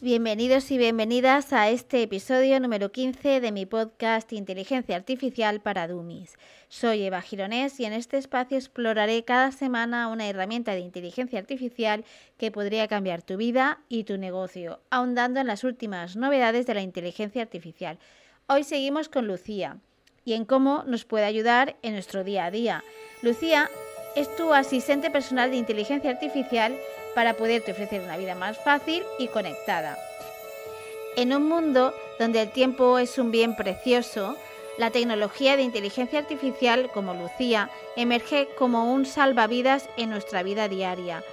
Bienvenidos y bienvenidas a este episodio número 15 de mi podcast Inteligencia Artificial para Dummies. Soy Eva Gironés y en este espacio exploraré cada semana una herramienta de inteligencia artificial que podría cambiar tu vida y tu negocio, ahondando en las últimas novedades de la inteligencia artificial. Hoy seguimos con Lucía y en cómo nos puede ayudar en nuestro día a día. Lucía es tu asistente personal de inteligencia artificial para poderte ofrecer una vida más fácil y conectada. En un mundo donde el tiempo es un bien precioso, la tecnología de inteligencia artificial como Lucía emerge como un salvavidas en nuestra vida diaria.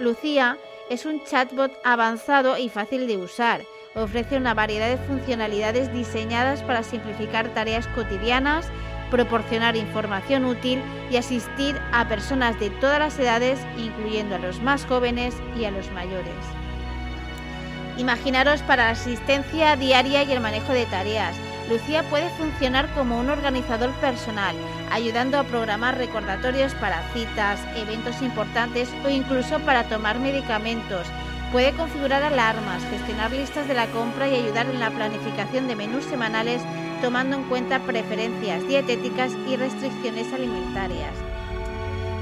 Lucía es un chatbot avanzado y fácil de usar. Ofrece una variedad de funcionalidades diseñadas para simplificar tareas cotidianas proporcionar información útil y asistir a personas de todas las edades, incluyendo a los más jóvenes y a los mayores. Imaginaros para la asistencia diaria y el manejo de tareas. Lucía puede funcionar como un organizador personal, ayudando a programar recordatorios para citas, eventos importantes o incluso para tomar medicamentos. Puede configurar alarmas, gestionar listas de la compra y ayudar en la planificación de menús semanales tomando en cuenta preferencias dietéticas y restricciones alimentarias.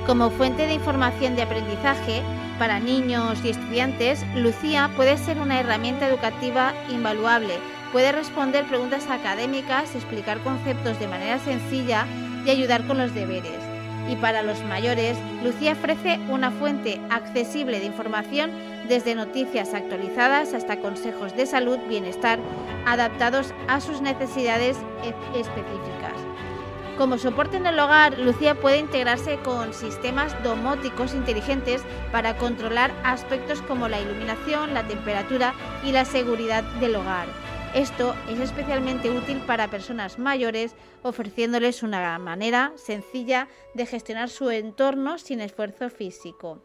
Como fuente de información de aprendizaje para niños y estudiantes, Lucía puede ser una herramienta educativa invaluable. Puede responder preguntas académicas, explicar conceptos de manera sencilla y ayudar con los deberes. Y para los mayores, Lucía ofrece una fuente accesible de información desde noticias actualizadas hasta consejos de salud, bienestar, adaptados a sus necesidades específicas. Como soporte en el hogar, Lucía puede integrarse con sistemas domóticos inteligentes para controlar aspectos como la iluminación, la temperatura y la seguridad del hogar. Esto es especialmente útil para personas mayores, ofreciéndoles una manera sencilla de gestionar su entorno sin esfuerzo físico.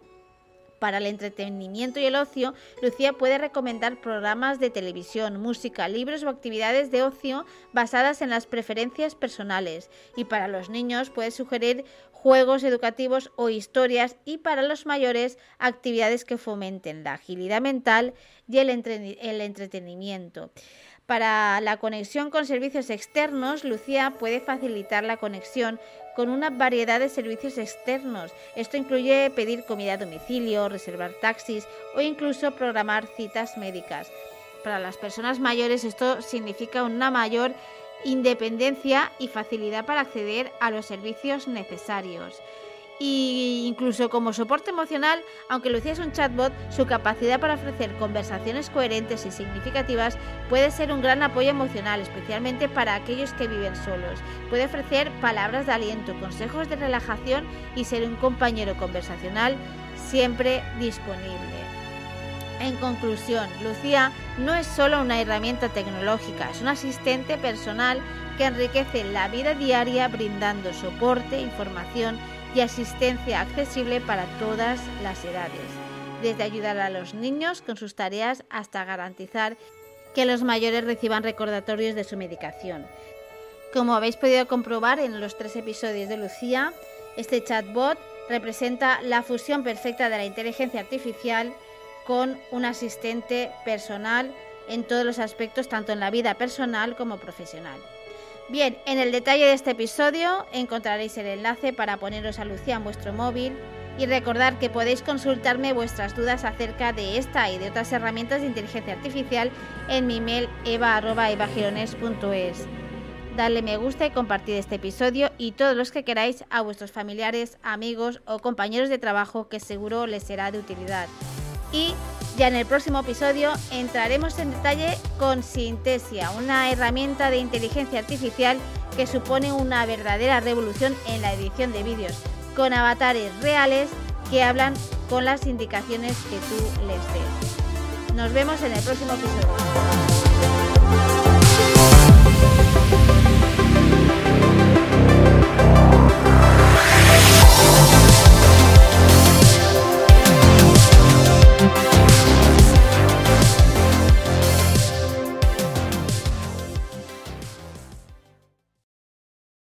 Para el entretenimiento y el ocio, Lucía puede recomendar programas de televisión, música, libros o actividades de ocio basadas en las preferencias personales. Y para los niños puede sugerir juegos educativos o historias y para los mayores actividades que fomenten la agilidad mental y el, entretenimiento. Para la conexión con servicios externos, Lucía puede facilitar la conexión con una variedad de servicios externos. Esto incluye pedir comida a domicilio, reservar taxis o incluso programar citas médicas. Para las personas mayores esto significa una mayor independencia y facilidad para acceder a los servicios necesarios y incluso como soporte emocional, aunque Lucía es un chatbot, su capacidad para ofrecer conversaciones coherentes y significativas puede ser un gran apoyo emocional, especialmente para aquellos que viven solos. Puede ofrecer palabras de aliento, consejos de relajación y ser un compañero conversacional siempre disponible. En conclusión, Lucía no es solo una herramienta tecnológica, es un asistente personal que enriquece la vida diaria brindando soporte, información y asistencia accesible para todas las edades, desde ayudar a los niños con sus tareas hasta garantizar que los mayores reciban recordatorios de su medicación. Como habéis podido comprobar en los tres episodios de Lucía, este chatbot representa la fusión perfecta de la inteligencia artificial con un asistente personal en todos los aspectos, tanto en la vida personal como profesional. Bien, en el detalle de este episodio encontraréis el enlace para poneros a Lucía en vuestro móvil y recordar que podéis consultarme vuestras dudas acerca de esta y de otras herramientas de inteligencia artificial en mi email eva.evagirones.es. Dadle me gusta y compartid este episodio y todos los que queráis a vuestros familiares, amigos o compañeros de trabajo que seguro les será de utilidad. Y ya en el próximo episodio entraremos en detalle con Sintesia, una herramienta de inteligencia artificial que supone una verdadera revolución en la edición de vídeos, con avatares reales que hablan con las indicaciones que tú les des. Nos vemos en el próximo episodio.